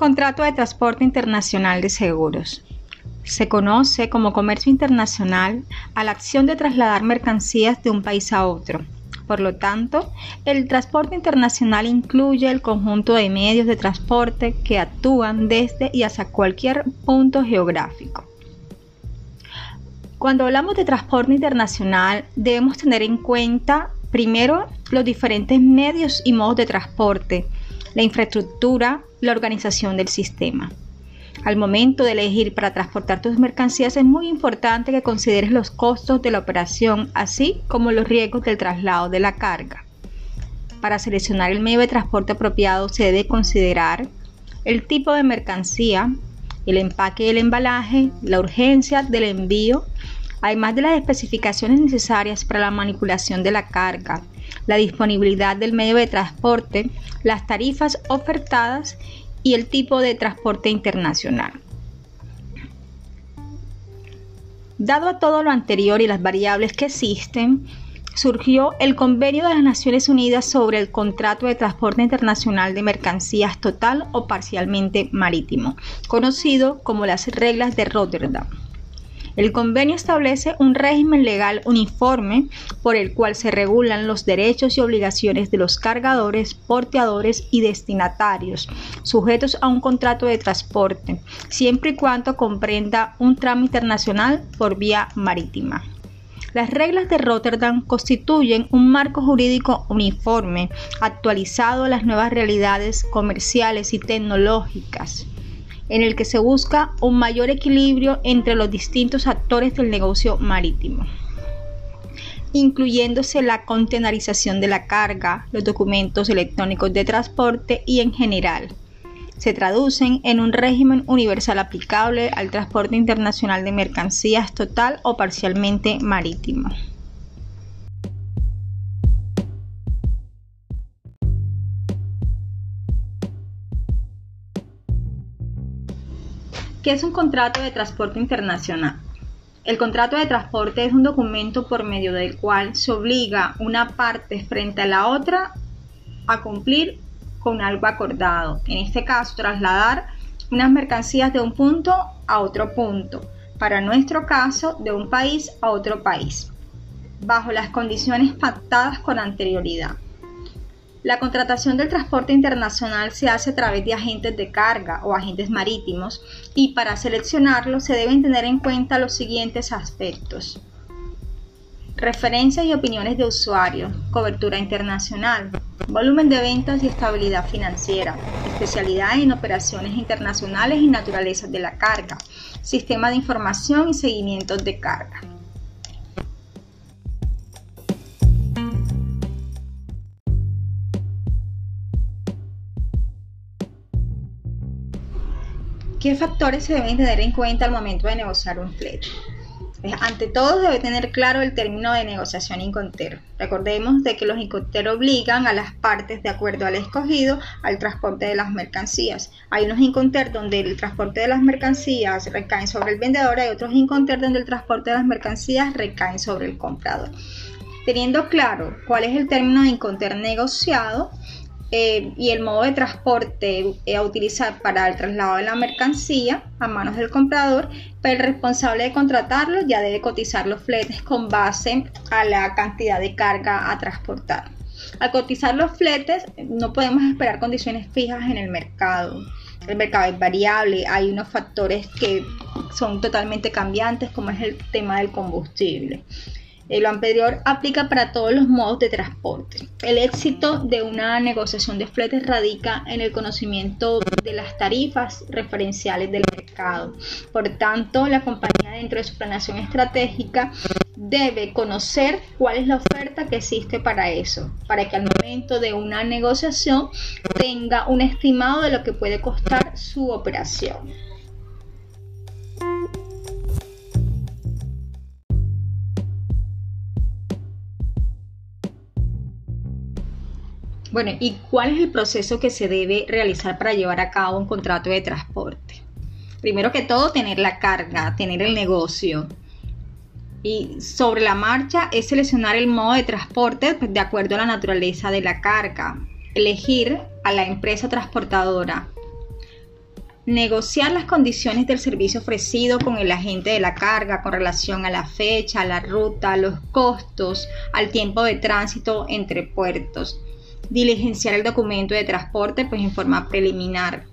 Contrato de transporte internacional de seguros. Se conoce como comercio internacional a la acción de trasladar mercancías de un país a otro. Por lo tanto, el transporte internacional incluye el conjunto de medios de transporte que actúan desde y hacia cualquier punto geográfico. Cuando hablamos de transporte internacional, debemos tener en cuenta primero los diferentes medios y modos de transporte, la infraestructura, la organización del sistema. Al momento de elegir para transportar tus mercancías es muy importante que consideres los costos de la operación, así como los riesgos del traslado de la carga. Para seleccionar el medio de transporte apropiado se debe considerar el tipo de mercancía, el empaque y el embalaje, la urgencia del envío, además de las especificaciones necesarias para la manipulación de la carga, la disponibilidad del medio de transporte, las tarifas ofertadas y el tipo de transporte internacional. Dado a todo lo anterior y las variables que existen, surgió el Convenio de las Naciones Unidas sobre el Contrato de Transporte Internacional de Mercancías total o parcialmente marítimo, conocido como las reglas de Rotterdam. El convenio establece un régimen legal uniforme por el cual se regulan los derechos y obligaciones de los cargadores, porteadores y destinatarios, sujetos a un contrato de transporte, siempre y cuando comprenda un tramo internacional por vía marítima. Las reglas de Rotterdam constituyen un marco jurídico uniforme, actualizado a las nuevas realidades comerciales y tecnológicas en el que se busca un mayor equilibrio entre los distintos actores del negocio marítimo incluyéndose la contenerización de la carga, los documentos electrónicos de transporte y en general. Se traducen en un régimen universal aplicable al transporte internacional de mercancías total o parcialmente marítimo. ¿Qué es un contrato de transporte internacional? El contrato de transporte es un documento por medio del cual se obliga una parte frente a la otra a cumplir con algo acordado. En este caso, trasladar unas mercancías de un punto a otro punto. Para nuestro caso, de un país a otro país, bajo las condiciones pactadas con anterioridad. La contratación del transporte internacional se hace a través de agentes de carga o agentes marítimos y para seleccionarlo se deben tener en cuenta los siguientes aspectos. Referencias y opiniones de usuario, cobertura internacional, volumen de ventas y estabilidad financiera, especialidad en operaciones internacionales y naturaleza de la carga, sistema de información y seguimiento de carga. ¿Qué factores se deben tener en cuenta al momento de negociar un flete? Pues, ante todo debe tener claro el término de negociación incontero. Recordemos de que los inconteros obligan a las partes de acuerdo al escogido al transporte de las mercancías. Hay unos inconter donde el transporte de las mercancías recae sobre el vendedor, hay otros inconter donde el transporte de las mercancías recae sobre el comprador. Teniendo claro cuál es el término de inconter negociado, eh, y el modo de transporte eh, a utilizar para el traslado de la mercancía a manos del comprador, pero el responsable de contratarlo ya debe cotizar los fletes con base a la cantidad de carga a transportar. Al cotizar los fletes no podemos esperar condiciones fijas en el mercado. El mercado es variable, hay unos factores que son totalmente cambiantes como es el tema del combustible. Lo anterior aplica para todos los modos de transporte. El éxito de una negociación de fletes radica en el conocimiento de las tarifas referenciales del mercado. Por tanto, la compañía dentro de su planeación estratégica debe conocer cuál es la oferta que existe para eso, para que al momento de una negociación tenga un estimado de lo que puede costar su operación. Bueno, ¿y cuál es el proceso que se debe realizar para llevar a cabo un contrato de transporte? Primero que todo, tener la carga, tener el negocio. Y sobre la marcha es seleccionar el modo de transporte pues, de acuerdo a la naturaleza de la carga. Elegir a la empresa transportadora. negociar las condiciones del servicio ofrecido con el agente de la carga con relación a la fecha, la ruta, a los costos, al tiempo de tránsito entre puertos, diligenciar el documento de transporte pues en forma preliminar,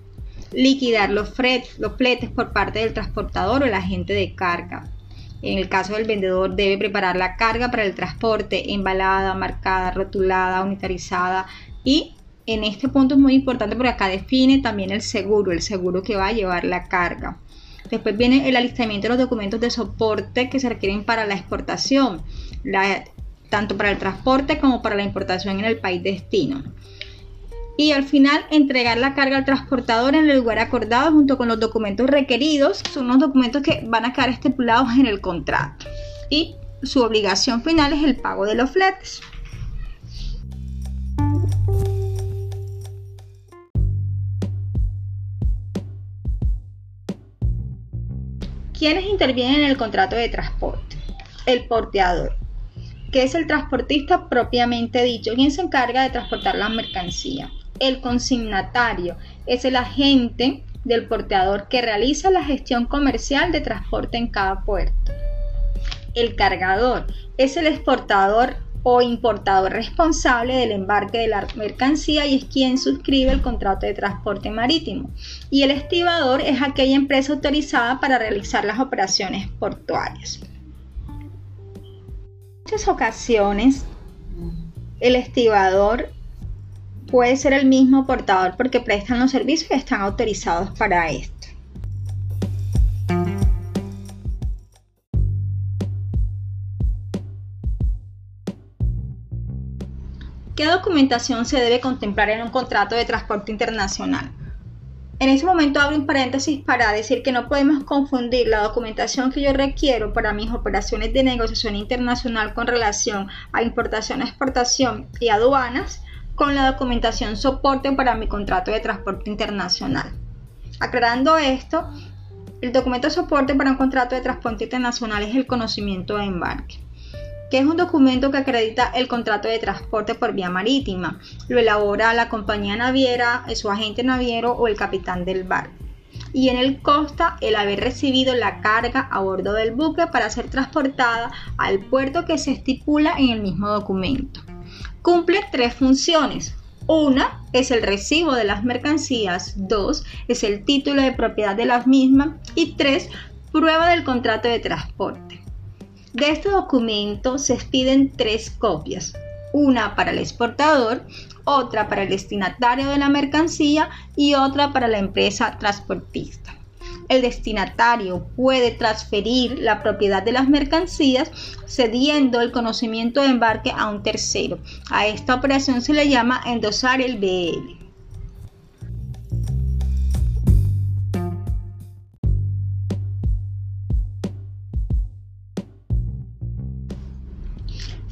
liquidar los, los fletes por parte del transportador o el agente de carga. En el caso del vendedor debe preparar la carga para el transporte embalada, marcada, rotulada, unitarizada y en este punto es muy importante porque acá define también el seguro, el seguro que va a llevar la carga. Después viene el alistamiento de los documentos de soporte que se requieren para la exportación, tanto para el transporte como para la importación en el país destino. Y al final entregar la carga al transportador en el lugar acordado junto con los documentos requeridos. Son los documentos que van a quedar estipulados en el contrato. Y su obligación final es el pago de los fletes. ¿Quiénes intervienen en el contrato de transporte? El porteador, que es el transportista propiamente dicho, quien se encarga de transportar la mercancía. El consignatario es el agente del porteador que realiza la gestión comercial de transporte en cada puerto. El cargador es el exportador o importador responsable del embarque de la mercancía y es quien suscribe el contrato de transporte marítimo. Y el estibador es aquella empresa autorizada para realizar las operaciones portuarias. Muchas ocasiones, el estibador puede ser el mismo portador porque prestan los servicios y están autorizados para esto. ¿Qué documentación se debe contemplar en un contrato de transporte internacional? En ese momento abro un paréntesis para decir que no podemos confundir la documentación que yo requiero para mis operaciones de negociación internacional con relación a importación, exportación y aduanas con la documentación soporte para mi contrato de transporte internacional. Aclarando esto, el documento soporte para un contrato de transporte internacional es el conocimiento de embarque que es un documento que acredita el contrato de transporte por vía marítima. Lo elabora la compañía naviera, su agente naviero o el capitán del barco. Y en él consta el haber recibido la carga a bordo del buque para ser transportada al puerto que se estipula en el mismo documento. Cumple tres funciones. Una es el recibo de las mercancías, dos es el título de propiedad de las mismas y tres, prueba del contrato de transporte. De este documento se expiden tres copias, una para el exportador, otra para el destinatario de la mercancía y otra para la empresa transportista. El destinatario puede transferir la propiedad de las mercancías cediendo el conocimiento de embarque a un tercero. A esta operación se le llama endosar el BL.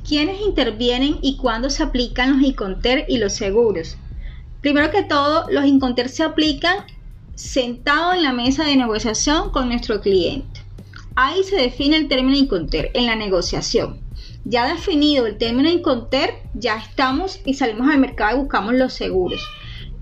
¿Quiénes intervienen y cuándo se aplican los Inconter y los seguros? Primero que todo, los Inconter se aplican sentado en la mesa de negociación con nuestro cliente. Ahí se define el término Inconter en la negociación. Ya definido el término Inconter, ya estamos y salimos al mercado y buscamos los seguros.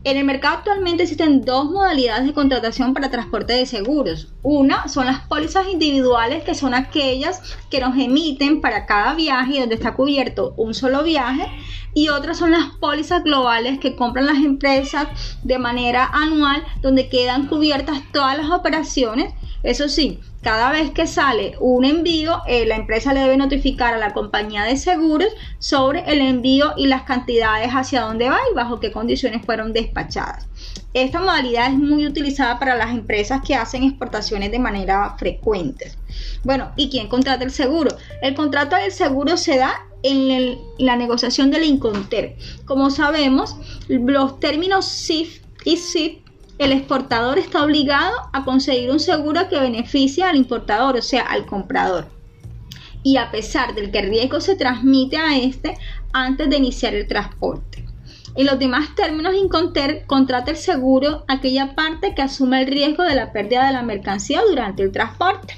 En el mercado actualmente existen dos modalidades de contratación para transporte de seguros. Una son las pólizas individuales, que son aquellas que nos emiten para cada viaje y donde está cubierto un solo viaje. Y otras son las pólizas globales que compran las empresas de manera anual, donde quedan cubiertas todas las operaciones. Eso sí, cada vez que sale un envío, eh, la empresa le debe notificar a la compañía de seguros sobre el envío y las cantidades hacia dónde va y bajo qué condiciones fueron despachadas. Esta modalidad es muy utilizada para las empresas que hacen exportaciones de manera frecuente. Bueno, ¿y quién contrata el seguro? El contrato del seguro se da en la negociación del Inconter. Como sabemos, los términos SIF y SIF el exportador está obligado a conseguir un seguro que beneficie al importador, o sea, al comprador. Y a pesar del que el riesgo se transmite a este antes de iniciar el transporte. En los demás términos, Inconter contrata el seguro aquella parte que asume el riesgo de la pérdida de la mercancía durante el transporte.